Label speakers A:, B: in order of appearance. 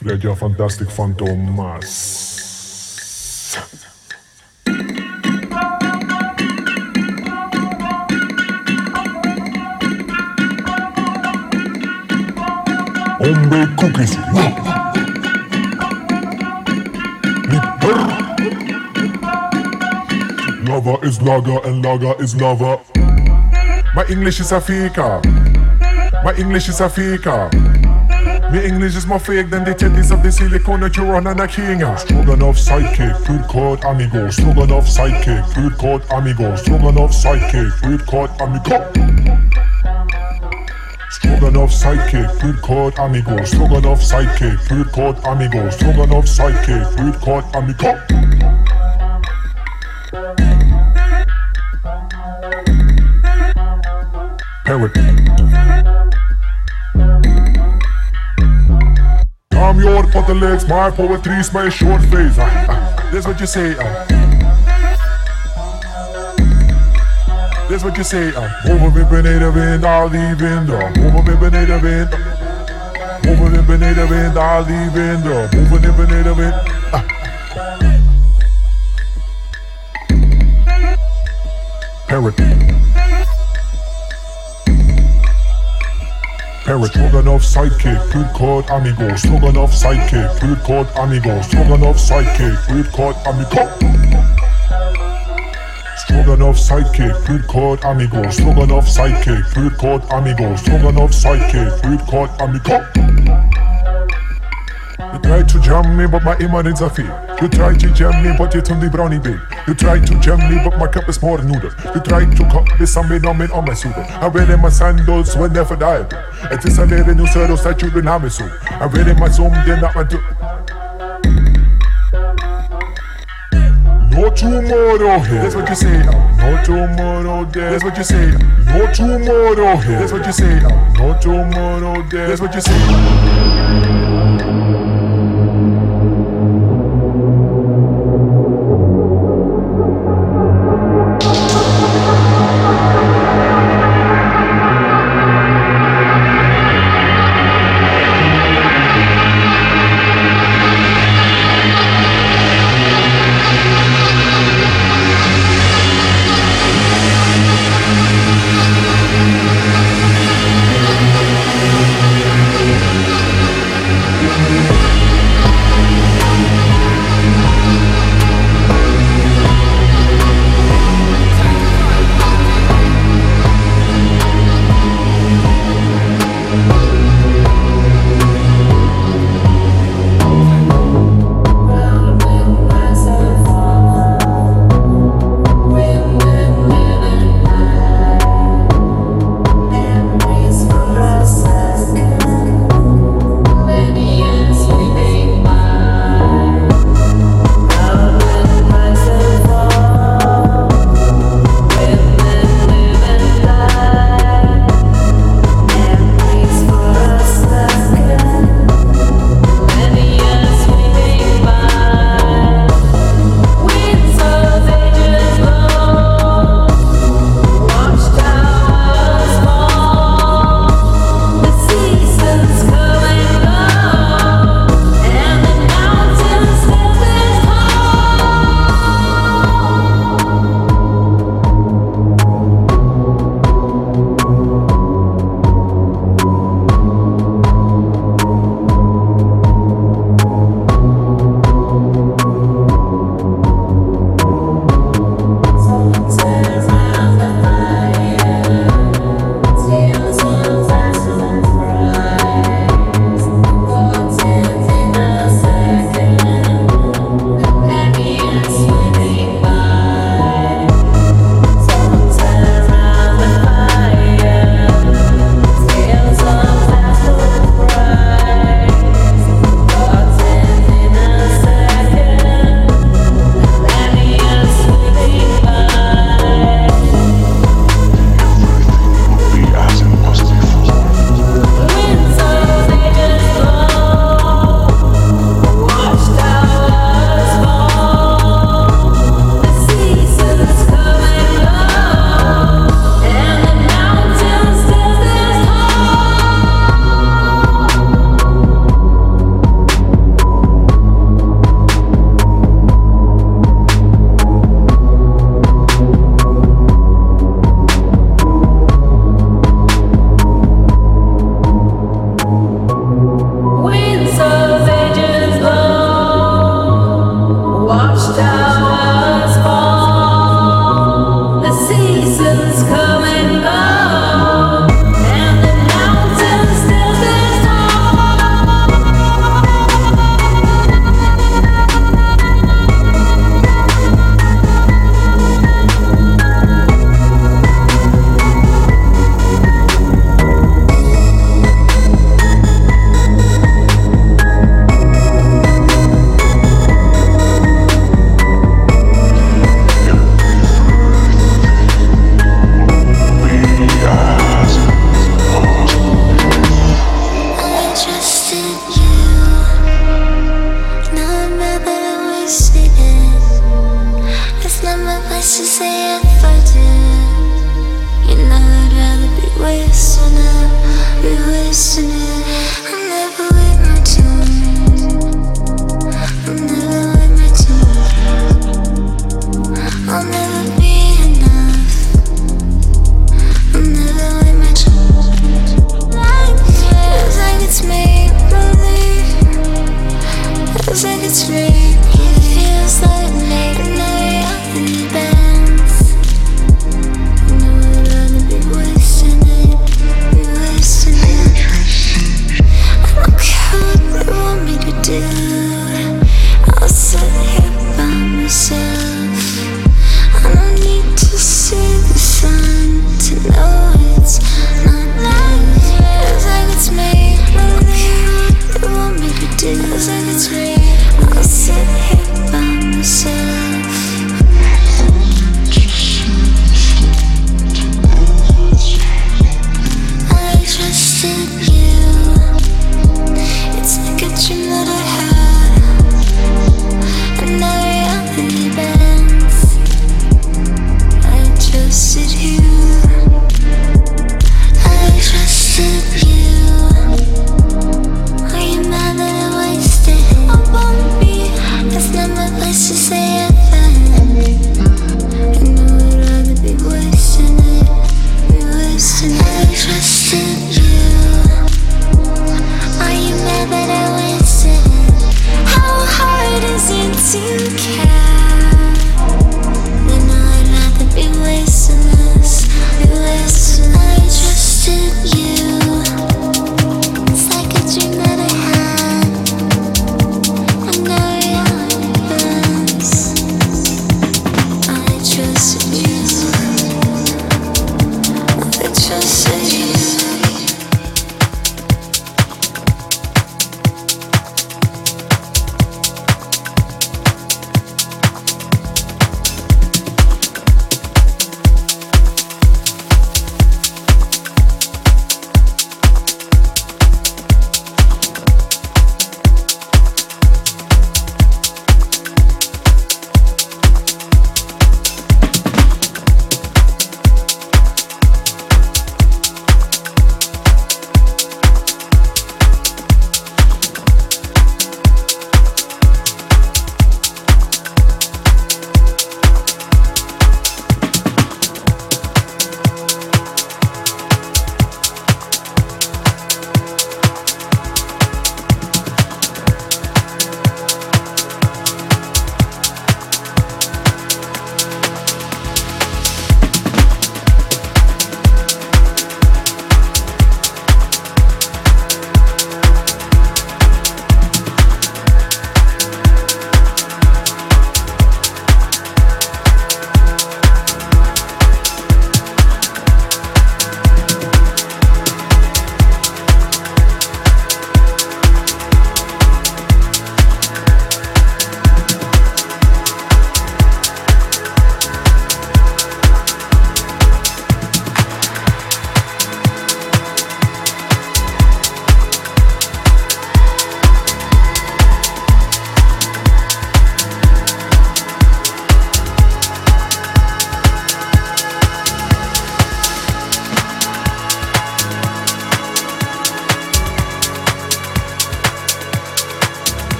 A: Fredja Fantastic Fantomas. Hombre cookies. Lava is lager and lager is lava. My English is a fika. My English is a fika. My English is more fake than the teddies of the silicone that you run and a king. Stroganoff sidekick, food court amigo. Stroganoff sidekick, food court amigo. Stroganoff sidekick, food court amigo. Stroganoff sidekick, food court amigo. Stroganoff sidekick, food court amigo. Stroganoff sidekick, food court amigo. Parrot. I'm your pot legs, my poetry is my short face. Ah, ah, That's what you say. ah. That's what you say. ah. Over med beneden wind, al die winden. Over met beneden wind. Over met beneden wind, al die winden. Over met beneden wind. Ah. Parrot. Parrot, Stroganoff sidekick, food court amigo, Stroganoff sidekick, food court amigo, Stroganoff sidekick, food court amigo. Stroganoff sidekick, food court amigo, Stroganoff sidekick, food court amigo, Stroganoff sidekick, food court amigo. You try to jam me, but my are fake. You try to jam me, but it's only brownie bake. You try to jam me, but my cup is more noodles. You try to cut this and me numbing on my suit. I wear my sandals when never die. It is a little new saddles that you been having so. I wear in my zoom, then I do. No tomorrow here. That's what you say. No tomorrow there. That's what you say. No tomorrow here. That's what you say. No tomorrow there. That's what you say.